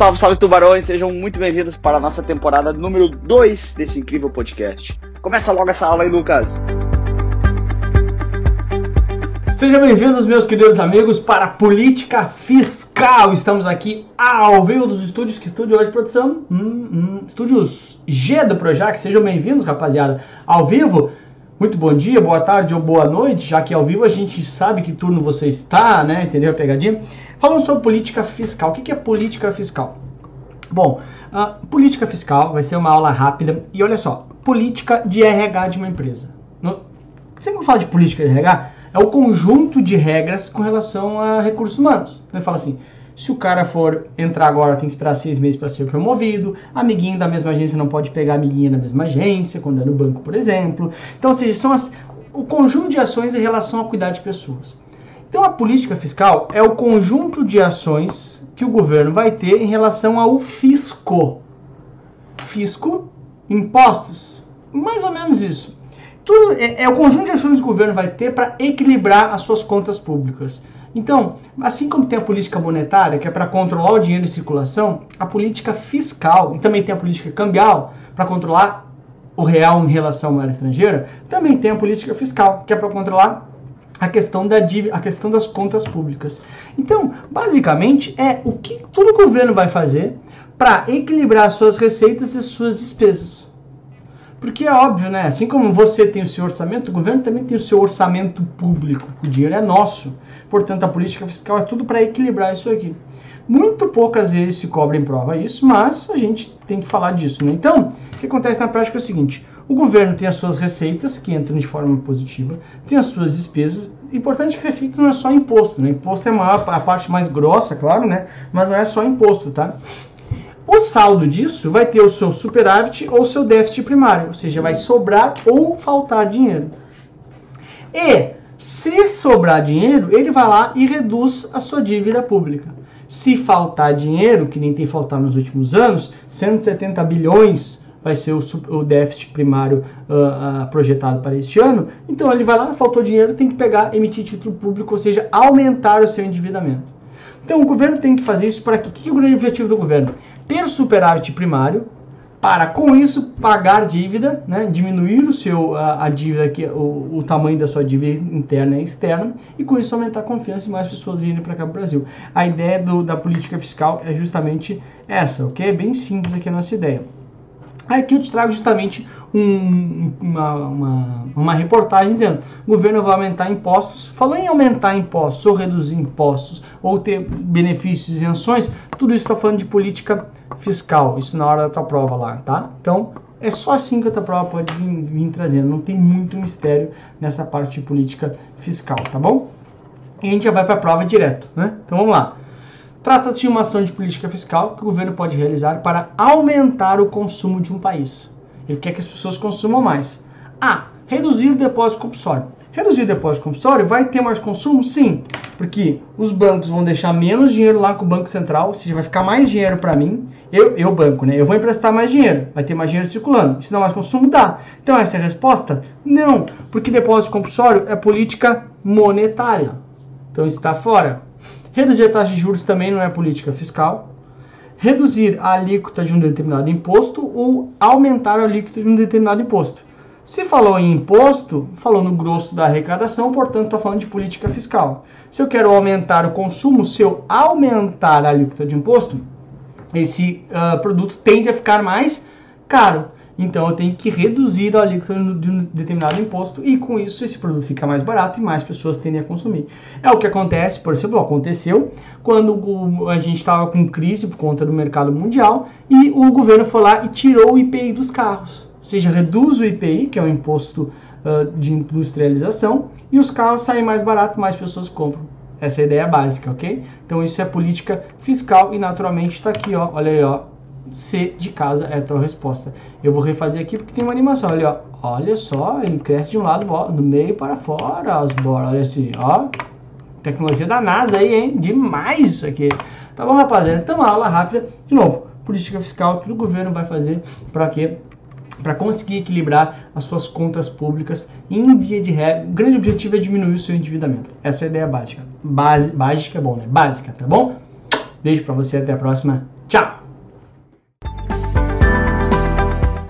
Salve, salve tubarões, sejam muito bem-vindos para a nossa temporada número 2 desse incrível podcast. Começa logo essa aula aí, Lucas. Sejam bem-vindos, meus queridos amigos, para a Política Fiscal. Estamos aqui ao vivo dos estúdios. Que estúdio hoje, produção? Hum, hum, estúdios G do Projac. Sejam bem-vindos, rapaziada. Ao vivo, muito bom dia, boa tarde ou boa noite, já que ao vivo a gente sabe que turno você está, né? Entendeu a pegadinha? Falando sobre política fiscal. O que é política fiscal? Bom, a política fiscal vai ser uma aula rápida e olha só, política de RH de uma empresa. Sempre que eu falo de política de RH, é o conjunto de regras com relação a recursos humanos. Ele fala assim, se o cara for entrar agora, tem que esperar seis meses para ser promovido. Amiguinho da mesma agência não pode pegar amiguinha da mesma agência, quando é no banco, por exemplo. Então, ou seja, são as, o conjunto de ações em relação a cuidar de pessoas. Então, a política fiscal é o conjunto de ações que o governo vai ter em relação ao fisco. Fisco, impostos, mais ou menos isso. Tudo é, é o conjunto de ações que o governo vai ter para equilibrar as suas contas públicas. Então, assim como tem a política monetária, que é para controlar o dinheiro em circulação, a política fiscal, e também tem a política cambial, para controlar o real em relação à moeda estrangeira, também tem a política fiscal, que é para controlar a questão, da, a questão das contas públicas. Então, basicamente, é o que todo governo vai fazer para equilibrar suas receitas e suas despesas. Porque é óbvio, né? Assim como você tem o seu orçamento, o governo também tem o seu orçamento público. O dinheiro é nosso. Portanto, a política fiscal é tudo para equilibrar isso aqui. Muito poucas vezes se cobra em prova isso, mas a gente tem que falar disso, né? Então, o que acontece na prática é o seguinte: o governo tem as suas receitas, que entram de forma positiva, tem as suas despesas. Importante que receitas não é só imposto, né? Imposto é a, maior, a parte mais grossa, claro, né? Mas não é só imposto, tá? O saldo disso vai ter o seu superávit ou seu déficit primário, ou seja, vai sobrar ou faltar dinheiro. E se sobrar dinheiro, ele vai lá e reduz a sua dívida pública. Se faltar dinheiro, que nem tem faltado nos últimos anos, 170 bilhões vai ser o, o déficit primário uh, uh, projetado para este ano. Então ele vai lá, faltou dinheiro, tem que pegar, emitir título público, ou seja, aumentar o seu endividamento. Então o governo tem que fazer isso para que é o grande objetivo do governo? Ter superávit primário para com isso pagar dívida, né, diminuir o seu a, a dívida que o, o, tamanho da sua dívida interna e externa e com isso aumentar a confiança e mais pessoas virem para cá para o Brasil. A ideia do, da política fiscal é justamente essa, ok? É bem simples aqui a nossa ideia. Aqui eu te trago justamente um, uma, uma, uma, reportagem dizendo o governo vai aumentar impostos. Falou em aumentar impostos, ou reduzir impostos, ou ter benefícios e isenções, tudo isso está falando de política fiscal. Isso na hora da tua prova lá, tá? Então, é só assim que a tua prova pode vir, vir trazendo. Não tem muito mistério nessa parte de política fiscal, tá bom? E a gente já vai para a prova direto, né? Então vamos lá. Trata-se de uma ação de política fiscal que o governo pode realizar para aumentar o consumo de um país. Ele quer que as pessoas consumam mais. Ah, reduzir o depósito compulsório. Reduzir o depósito compulsório vai ter mais consumo? Sim, porque os bancos vão deixar menos dinheiro lá com o Banco Central, ou seja, vai ficar mais dinheiro para mim. Eu, eu banco, né? Eu vou emprestar mais dinheiro, vai ter mais dinheiro circulando. Isso dá mais consumo? Dá. Então essa é a resposta? Não, porque depósito compulsório é política monetária. Então está fora. Reduzir a taxa de juros também não é política fiscal. Reduzir a alíquota de um determinado imposto ou aumentar a alíquota de um determinado imposto. Se falou em imposto, falou no grosso da arrecadação, portanto, está falando de política fiscal. Se eu quero aumentar o consumo, se eu aumentar a alíquota de imposto, esse uh, produto tende a ficar mais caro. Então eu tenho que reduzir a alíquota de um determinado imposto e com isso esse produto fica mais barato e mais pessoas tendem a consumir. É o que acontece, por exemplo, aconteceu quando a gente estava com crise por conta do mercado mundial e o governo foi lá e tirou o IPI dos carros. Ou seja, reduz o IPI, que é o imposto uh, de industrialização, e os carros saem mais barato, mais pessoas compram. Essa é a ideia básica, ok? Então isso é política fiscal e naturalmente está aqui, ó, olha aí, ó, C de casa é a tua resposta. Eu vou refazer aqui porque tem uma animação. Olha, ó. olha só, ele cresce de um lado, do meio para fora as bolas. Olha assim, ó. Tecnologia da NASA aí, hein? Demais isso aqui. Tá bom, rapaziada? Então, uma aula rápida. De novo, política fiscal que o governo vai fazer para quê? Para conseguir equilibrar as suas contas públicas em via de regra. O grande objetivo é diminuir o seu endividamento. Essa é a ideia básica. Base, básica é bom, né? Básica, tá bom? Beijo para você, até a próxima. Tchau!